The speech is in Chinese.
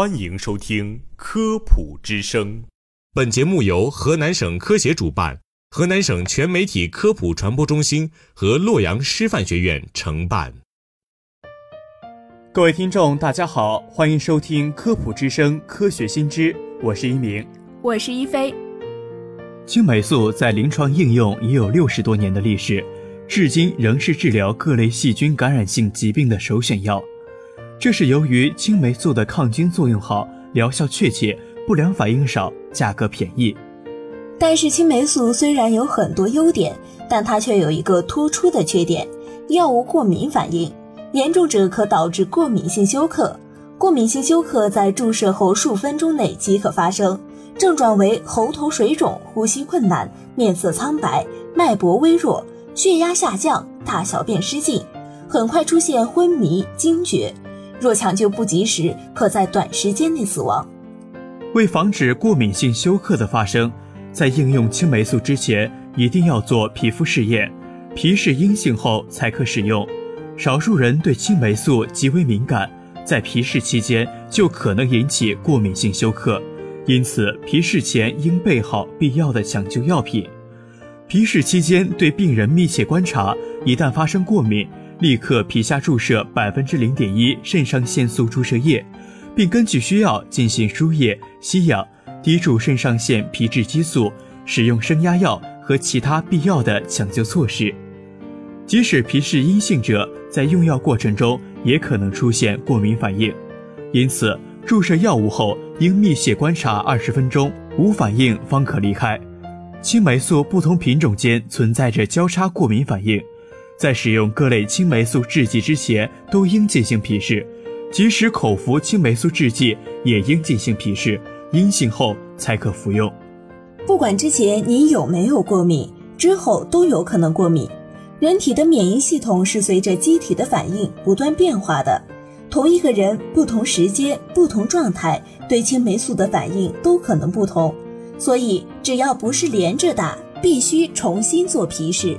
欢迎收听《科普之声》。本节目由河南省科协主办，河南省全媒体科普传播中心和洛阳师范学院承办。各位听众，大家好，欢迎收听《科普之声·科学新知》，我是一鸣，我是一飞。青霉素在临床应用已有六十多年的历史，至今仍是治疗各类细菌感染性疾病的首选药。这是由于青霉素的抗菌作用好、疗效确切、不良反应少、价格便宜。但是青霉素虽然有很多优点，但它却有一个突出的缺点：药物过敏反应，严重者可导致过敏性休克。过敏性休克在注射后数分钟内即可发生，症状为喉头水肿、呼吸困难、面色苍白、脉搏微弱、血压下降、大小便失禁，很快出现昏迷、惊厥。若抢救不及时，可在短时间内死亡。为防止过敏性休克的发生，在应用青霉素之前，一定要做皮肤试验，皮试阴性后才可使用。少数人对青霉素极为敏感，在皮试期间就可能引起过敏性休克，因此皮试前应备好必要的抢救药品。皮试期间对病人密切观察，一旦发生过敏。立刻皮下注射百分之零点一肾上腺素注射液，并根据需要进行输液、吸氧、滴注肾上腺皮质激素，使用升压药和其他必要的抢救措施。即使皮试阴性者，在用药过程中也可能出现过敏反应，因此注射药物后应密切观察二十分钟，无反应方可离开。青霉素不同品种间存在着交叉过敏反应。在使用各类青霉素制剂之前，都应进行皮试；即使口服青霉素制剂，也应进行皮试，阴性后才可服用。不管之前你有没有过敏，之后都有可能过敏。人体的免疫系统是随着机体的反应不断变化的，同一个人不同时间、不同状态对青霉素的反应都可能不同，所以只要不是连着打，必须重新做皮试。